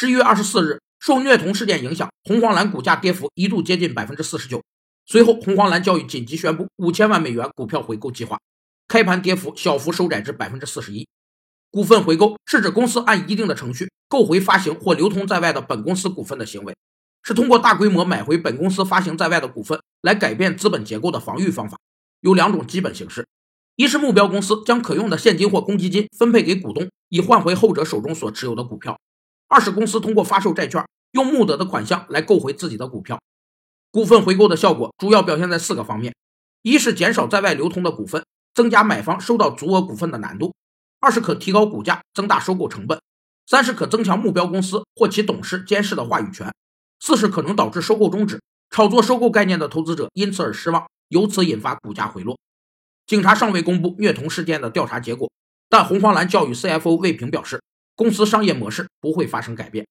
十一月二十四日，受虐童事件影响，红黄蓝股价跌幅一度接近百分之四十九。随后，红黄蓝教育紧急宣布五千万美元股票回购计划，开盘跌幅小幅收窄至百分之四十一。股份回购是指公司按一定的程序购回发行或流通在外的本公司股份的行为，是通过大规模买回本公司发行在外的股份来改变资本结构的防御方法。有两种基本形式：一是目标公司将可用的现金或公积金分配给股东，以换回后者手中所持有的股票。二是公司通过发售债券，用募得的款项来购回自己的股票。股份回购的效果主要表现在四个方面：一是减少在外流通的股份，增加买方收到足额股份的难度；二是可提高股价，增大收购成本；三是可增强目标公司或其董事、监事的话语权；四是可能导致收购终止，炒作收购概念的投资者因此而失望，由此引发股价回落。警察尚未公布虐童事件的调查结果，但红黄蓝教育 CFO 魏平表示。公司商业模式不会发生改变。